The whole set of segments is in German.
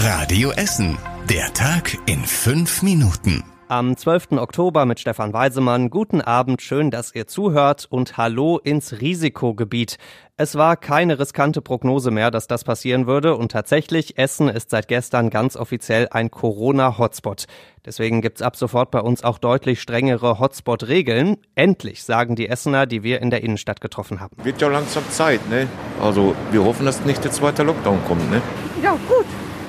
Radio Essen. Der Tag in fünf Minuten. Am 12. Oktober mit Stefan Weisemann. Guten Abend, schön, dass ihr zuhört und hallo ins Risikogebiet. Es war keine riskante Prognose mehr, dass das passieren würde und tatsächlich, Essen ist seit gestern ganz offiziell ein Corona-Hotspot. Deswegen gibt's ab sofort bei uns auch deutlich strengere Hotspot-Regeln. Endlich, sagen die Essener, die wir in der Innenstadt getroffen haben. Wird ja langsam Zeit, ne? Also wir hoffen, dass nicht der zweite Lockdown kommt, ne? Ja, gut.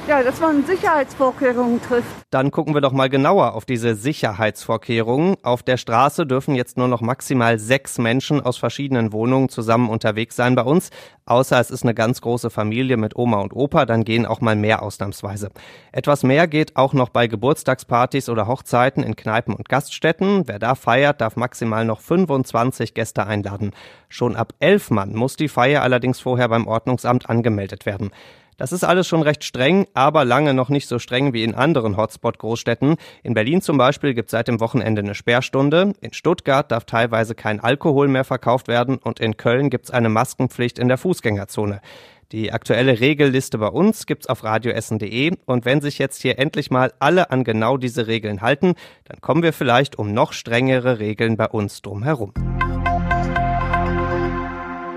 Ja, dass man Sicherheitsvorkehrungen trifft. Dann gucken wir doch mal genauer auf diese Sicherheitsvorkehrungen. Auf der Straße dürfen jetzt nur noch maximal sechs Menschen aus verschiedenen Wohnungen zusammen unterwegs sein bei uns. Außer es ist eine ganz große Familie mit Oma und Opa, dann gehen auch mal mehr ausnahmsweise. Etwas mehr geht auch noch bei Geburtstagspartys oder Hochzeiten in Kneipen und Gaststätten. Wer da feiert, darf maximal noch 25 Gäste einladen. Schon ab elf Mann muss die Feier allerdings vorher beim Ordnungsamt angemeldet werden. Das ist alles schon recht streng, aber lange noch nicht so streng wie in anderen Hotspot-Großstädten. In Berlin zum Beispiel gibt es seit dem Wochenende eine Sperrstunde. In Stuttgart darf teilweise kein Alkohol mehr verkauft werden und in Köln gibt es eine Maskenpflicht in der Fußgängerzone. Die aktuelle Regelliste bei uns gibt's auf radioessen.de und wenn sich jetzt hier endlich mal alle an genau diese Regeln halten, dann kommen wir vielleicht um noch strengere Regeln bei uns drumherum.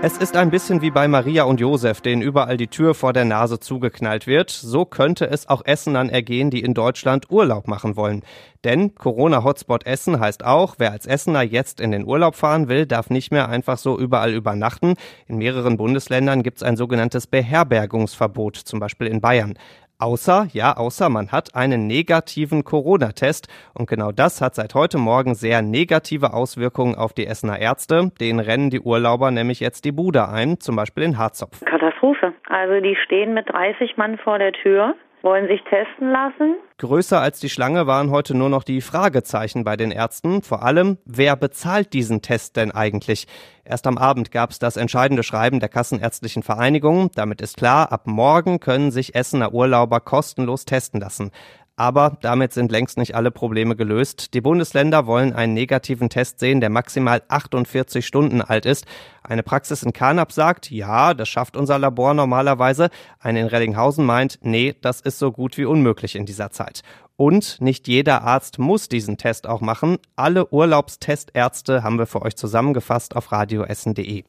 Es ist ein bisschen wie bei Maria und Josef, denen überall die Tür vor der Nase zugeknallt wird. So könnte es auch Essenern ergehen, die in Deutschland Urlaub machen wollen. Denn Corona-Hotspot Essen heißt auch, wer als Essener jetzt in den Urlaub fahren will, darf nicht mehr einfach so überall übernachten. In mehreren Bundesländern gibt es ein sogenanntes Beherbergungsverbot, zum Beispiel in Bayern. Außer, ja, außer man hat einen negativen Corona-Test. Und genau das hat seit heute Morgen sehr negative Auswirkungen auf die Essener Ärzte. Denen rennen die Urlauber nämlich jetzt die Bude ein, zum Beispiel in Harzopf. Katastrophe. Also die stehen mit 30 Mann vor der Tür wollen sich testen lassen. Größer als die Schlange waren heute nur noch die Fragezeichen bei den Ärzten. Vor allem, wer bezahlt diesen Test denn eigentlich? Erst am Abend gab es das entscheidende Schreiben der Kassenärztlichen Vereinigung. Damit ist klar, ab morgen können sich Essener Urlauber kostenlos testen lassen. Aber damit sind längst nicht alle Probleme gelöst. Die Bundesländer wollen einen negativen Test sehen, der maximal 48 Stunden alt ist. Eine Praxis in Karnap sagt, ja, das schafft unser Labor normalerweise. Eine in Rellinghausen meint, nee, das ist so gut wie unmöglich in dieser Zeit. Und nicht jeder Arzt muss diesen Test auch machen. Alle Urlaubstestärzte haben wir für euch zusammengefasst auf radioessen.de.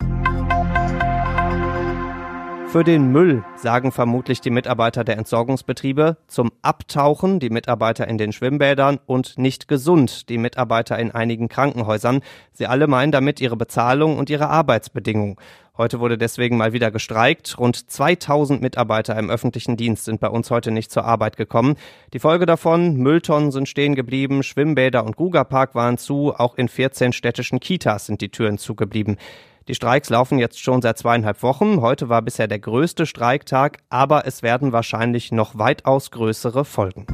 Für den Müll sagen vermutlich die Mitarbeiter der Entsorgungsbetriebe, zum Abtauchen die Mitarbeiter in den Schwimmbädern und nicht gesund die Mitarbeiter in einigen Krankenhäusern. Sie alle meinen damit ihre Bezahlung und ihre Arbeitsbedingungen. Heute wurde deswegen mal wieder gestreikt. Rund 2000 Mitarbeiter im öffentlichen Dienst sind bei uns heute nicht zur Arbeit gekommen. Die Folge davon, Mülltonnen sind stehen geblieben, Schwimmbäder und Gugapark waren zu, auch in 14 städtischen Kitas sind die Türen zugeblieben. Die Streiks laufen jetzt schon seit zweieinhalb Wochen. Heute war bisher der größte Streiktag, aber es werden wahrscheinlich noch weitaus größere Folgen.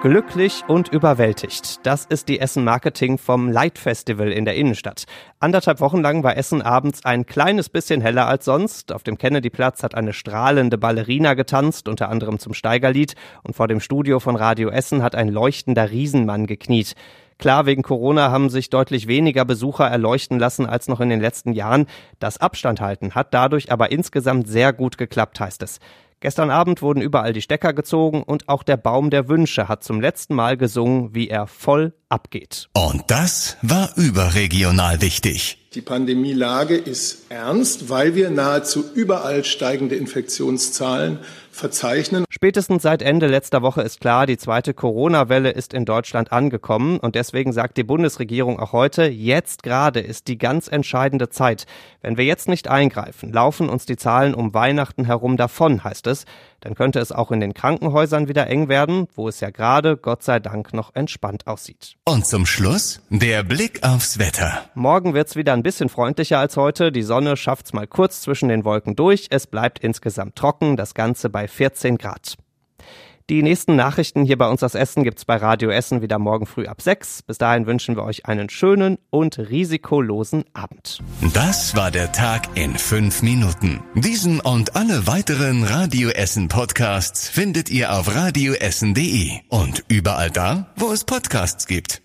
Glücklich und überwältigt. Das ist die Essen Marketing vom Light Festival in der Innenstadt. Anderthalb Wochen lang war Essen abends ein kleines bisschen heller als sonst. Auf dem Kennedy-Platz hat eine strahlende Ballerina getanzt, unter anderem zum Steigerlied. Und vor dem Studio von Radio Essen hat ein leuchtender Riesenmann gekniet. Klar, wegen Corona haben sich deutlich weniger Besucher erleuchten lassen als noch in den letzten Jahren. Das Abstand halten hat dadurch aber insgesamt sehr gut geklappt, heißt es. Gestern Abend wurden überall die Stecker gezogen und auch der Baum der Wünsche hat zum letzten Mal gesungen, wie er voll abgeht. Und das war überregional wichtig. Die Pandemielage ist ernst, weil wir nahezu überall steigende Infektionszahlen verzeichnen. Spätestens seit Ende letzter Woche ist klar, die zweite Corona-Welle ist in Deutschland angekommen und deswegen sagt die Bundesregierung auch heute, jetzt gerade ist die ganz entscheidende Zeit. Wenn wir jetzt nicht eingreifen, laufen uns die Zahlen um Weihnachten herum davon, heißt es. Dann könnte es auch in den Krankenhäusern wieder eng werden, wo es ja gerade, Gott sei Dank, noch entspannt aussieht. Und zum Schluss der Blick aufs Wetter. Morgen wird's wieder ein bisschen freundlicher als heute. Die Sonne schafft's mal kurz zwischen den Wolken durch. Es bleibt insgesamt trocken, das Ganze bei 14 Grad. Die nächsten Nachrichten hier bei uns aus Essen gibt's bei Radio Essen wieder morgen früh ab 6. Bis dahin wünschen wir euch einen schönen und risikolosen Abend. Das war der Tag in fünf Minuten. Diesen und alle weiteren Radio Essen Podcasts findet ihr auf radioessen.de und überall da, wo es Podcasts gibt.